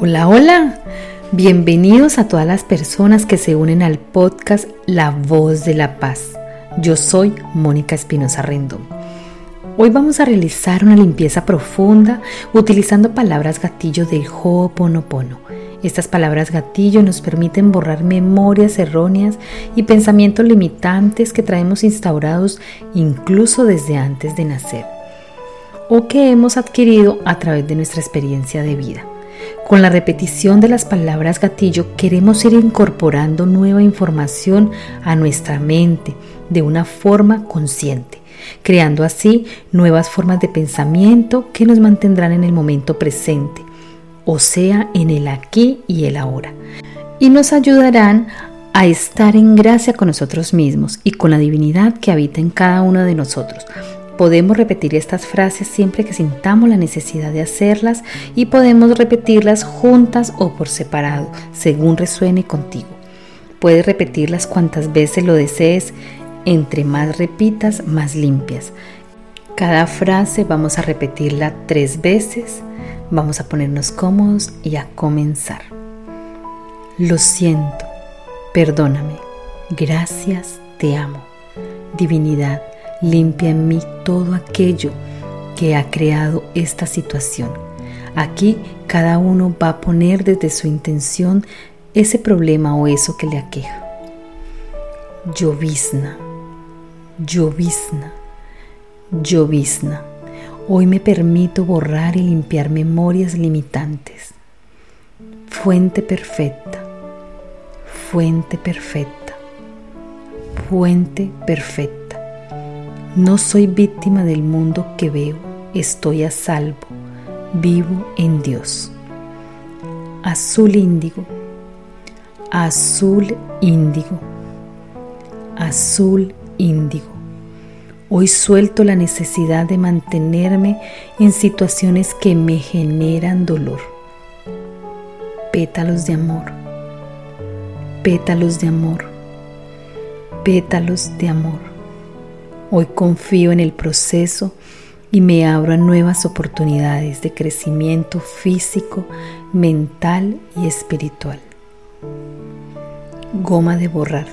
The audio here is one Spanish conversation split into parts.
Hola, hola. Bienvenidos a todas las personas que se unen al podcast La Voz de la Paz. Yo soy Mónica Espinosa Rendón. Hoy vamos a realizar una limpieza profunda utilizando palabras gatillo del Ho'oponopono. Estas palabras gatillo nos permiten borrar memorias erróneas y pensamientos limitantes que traemos instaurados incluso desde antes de nacer o que hemos adquirido a través de nuestra experiencia de vida. Con la repetición de las palabras gatillo queremos ir incorporando nueva información a nuestra mente de una forma consciente, creando así nuevas formas de pensamiento que nos mantendrán en el momento presente, o sea, en el aquí y el ahora, y nos ayudarán a estar en gracia con nosotros mismos y con la divinidad que habita en cada uno de nosotros Podemos repetir estas frases siempre que sintamos la necesidad de hacerlas y podemos repetirlas juntas o por separado, según resuene contigo. Puedes repetirlas cuantas veces lo desees, entre más repitas, más limpias. Cada frase vamos a repetirla tres veces. Vamos a ponernos cómodos y a comenzar. Lo siento, perdóname, gracias, te amo. Divinidad, limpia en mí todo aquello que ha creado esta situación. Aquí cada uno va a poner desde su intención ese problema o eso que le aqueja. Llovizna, llovizna, llovizna. Hoy me permito borrar y limpiar memorias limitantes. Fuente perfecta, fuente perfecta, fuente perfecta. No soy víctima del mundo que veo, estoy a salvo, vivo en Dios. Azul índigo, azul índigo, azul índigo. Hoy suelto la necesidad de mantenerme en situaciones que me generan dolor. Pétalos de amor, pétalos de amor, pétalos de amor. Hoy confío en el proceso y me abro a nuevas oportunidades de crecimiento físico, mental y espiritual. Goma de borrar.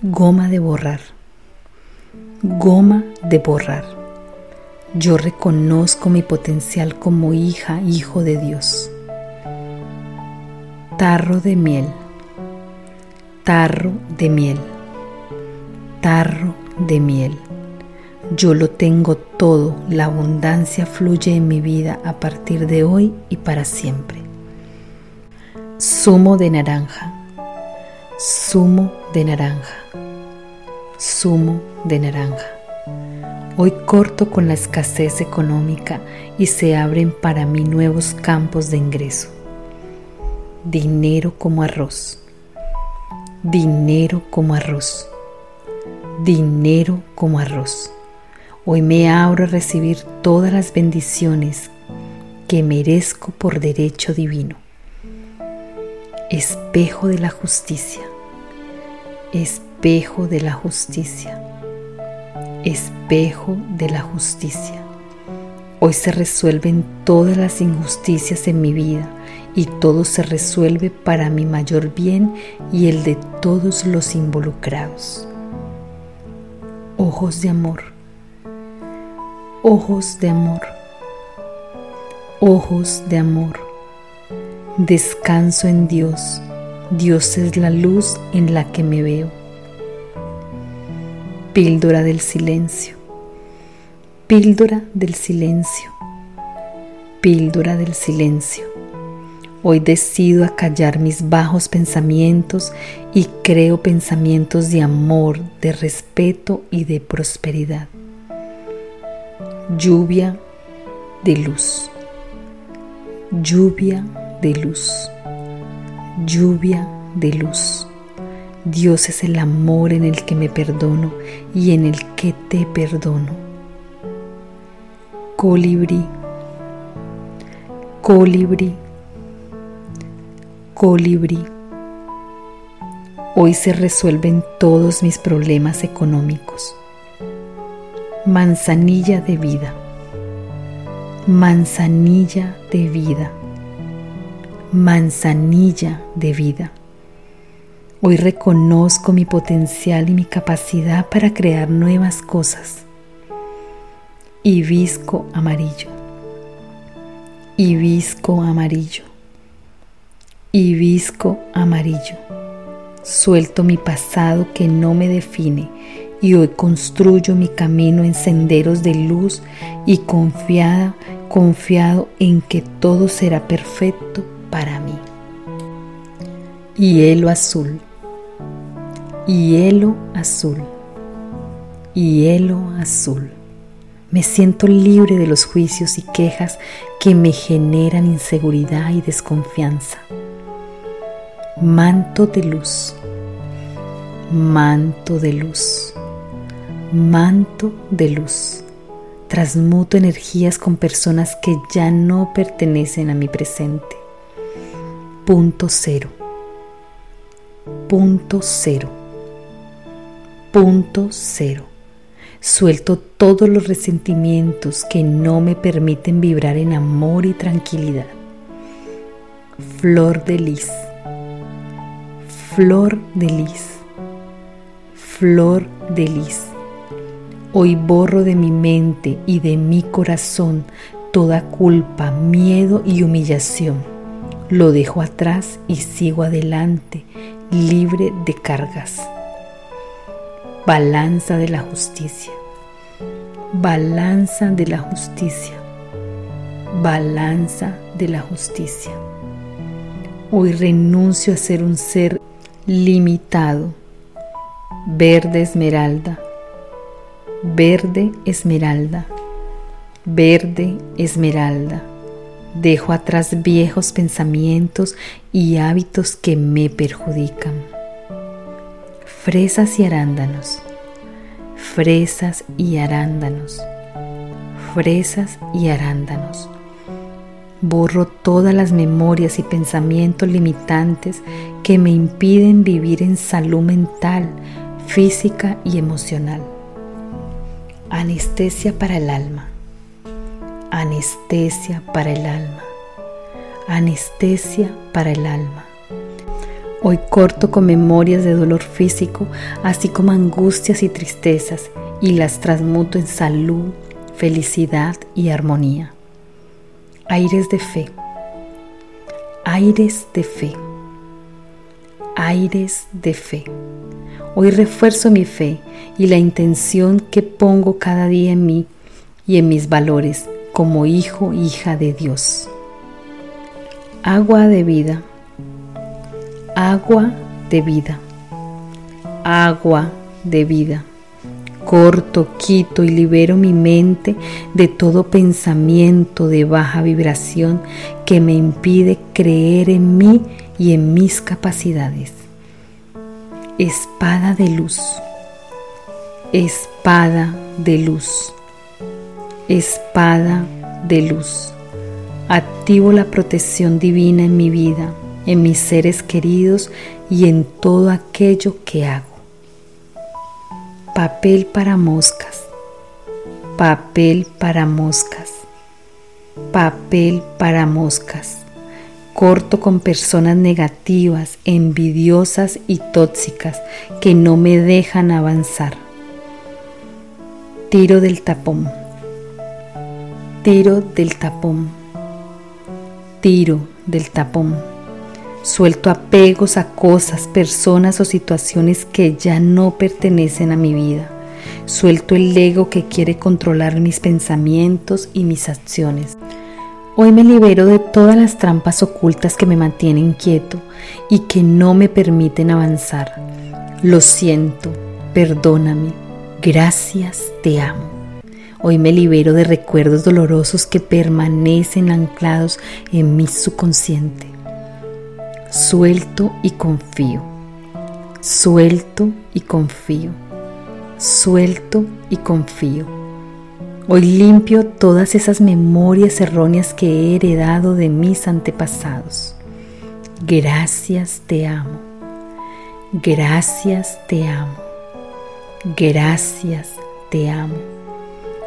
Goma de borrar. Goma de borrar. Yo reconozco mi potencial como hija, hijo de Dios. Tarro de miel. Tarro de miel. Tarro de miel. Yo lo tengo todo, la abundancia fluye en mi vida a partir de hoy y para siempre. Zumo de naranja, zumo de naranja, zumo de naranja. Hoy corto con la escasez económica y se abren para mí nuevos campos de ingreso. Dinero como arroz, dinero como arroz dinero como arroz. Hoy me abro a recibir todas las bendiciones que merezco por derecho divino. Espejo de la justicia, espejo de la justicia, espejo de la justicia. Hoy se resuelven todas las injusticias en mi vida y todo se resuelve para mi mayor bien y el de todos los involucrados ojos de amor, ojos de amor, ojos de amor. Descanso en Dios, Dios es la luz en la que me veo. Píldora del silencio, píldora del silencio, píldora del silencio. Hoy decido acallar mis bajos pensamientos y creo pensamientos de amor, de respeto y de prosperidad. Lluvia de luz. Lluvia de luz. Lluvia de luz. Dios es el amor en el que me perdono y en el que te perdono. Colibrí. Colibrí colibrí. Hoy se resuelven todos mis problemas económicos. Manzanilla de vida. Manzanilla de vida. manzanilla de vida. Hoy reconozco mi potencial y mi capacidad para crear nuevas cosas. Hibisco amarillo. Hibisco amarillo. Hibisco amarillo. Suelto mi pasado que no me define y hoy construyo mi camino en senderos de luz y confiada, confiado en que todo será perfecto para mí. Hielo azul. Hielo azul. Hielo azul. Me siento libre de los juicios y quejas que me generan inseguridad y desconfianza. Manto de luz. Manto de luz. Manto de luz. Transmuto energías con personas que ya no pertenecen a mi presente. Punto cero. Punto cero. Punto cero. Suelto todos los resentimientos que no me permiten vibrar en amor y tranquilidad. Flor de lis. Flor de lis. Flor de lis. Hoy borro de mi mente y de mi corazón toda culpa, miedo y humillación. Lo dejo atrás y sigo adelante, libre de cargas balanza de la justicia, balanza de la justicia, balanza de la justicia. Hoy renuncio a ser un ser limitado, verde esmeralda, verde esmeralda, verde esmeralda. Dejo atrás viejos pensamientos y hábitos que me perjudican. Fresas y arándanos, fresas y arándanos, fresas y arándanos. Borro todas las memorias y pensamientos limitantes que me impiden vivir en salud mental, física y emocional. Anestesia para el alma. Anestesia para el alma. Anestesia para el alma. Hoy corto con memorias de dolor físico, así como angustias y tristezas, y las transmuto en salud, felicidad y armonía. Aires de fe. Aires de fe. Aires de fe. Hoy refuerzo mi fe y la intención que pongo cada día en mí y en mis valores como hijo, hija de Dios. Agua de vida agua de vida, agua de vida. Corto, quito y libero mi mente de todo pensamiento de baja vibración que me impide creer en mí y en mis capacidades. Espada de luz, espada de luz, espada de luz. Activo la protección divina en mi vida en mis seres queridos y en todo aquello que hago. Papel para moscas, papel para moscas, papel para moscas. Corto con personas negativas, envidiosas y tóxicas que no me dejan avanzar. Tiro del tapón. Tiro del tapón. Tiro del tapón Suelto apegos a cosas, personas o situaciones que ya no pertenecen a mi vida. Suelto el ego que quiere controlar mis pensamientos y mis acciones. Hoy me libero de todas las trampas ocultas que me mantienen quieto y que no me permiten avanzar. Lo siento, perdóname, gracias, te amo. Hoy me libero de recuerdos dolorosos que permanecen anclados en mi subconsciente suelto y confío, suelto y confío, suelto y confío. Hoy limpio todas esas memorias erróneas que he heredado de mis antepasados. Gracias te amo. Gracias te amo. Gracias te amo.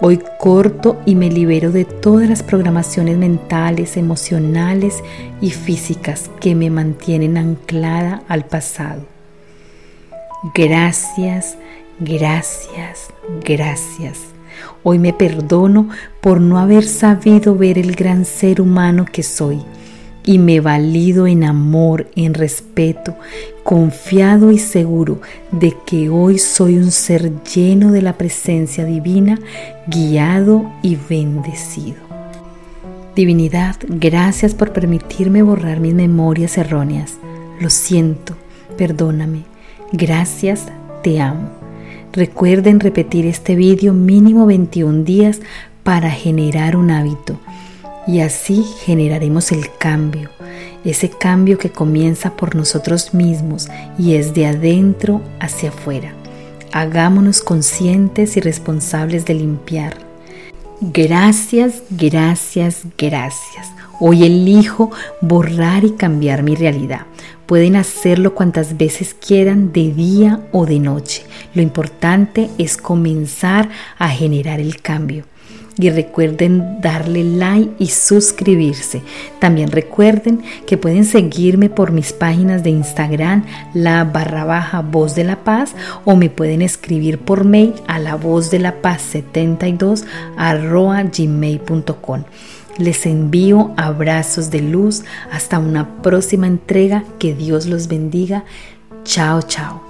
Hoy corto y me libero de todas las programaciones mentales, emocionales y físicas que me mantienen anclada al pasado. Gracias, gracias, gracias. Hoy me perdono por no haber sabido ver el gran ser humano que soy y me valido en amor, en respeto, confiado y seguro de que hoy soy un ser lleno de la presencia divina, guiado y bendecido. Divinidad, gracias por permitirme borrar mis memorias erróneas. Lo siento, perdóname. Gracias, te amo. Recuerden repetir este vídeo mínimo 21 días para generar un hábito y así generaremos el cambio, ese cambio que comienza por nosotros mismos y es de adentro hacia afuera. Hagámonos conscientes y responsables de limpiar. Gracias, gracias, gracias. Hoy elijo borrar y cambiar mi realidad. Pueden hacerlo cuantas veces quieran, de día o de noche. Lo importante es comenzar a generar el cambio y recuerden darle like y suscribirse. También recuerden que pueden seguirme por mis páginas de Instagram, la barra baja voz de la paz, o me pueden escribir por mail a la voz de la paz 72 arroba gmail.com. Les envío abrazos de luz hasta una próxima entrega. Que Dios los bendiga. Chao, chao.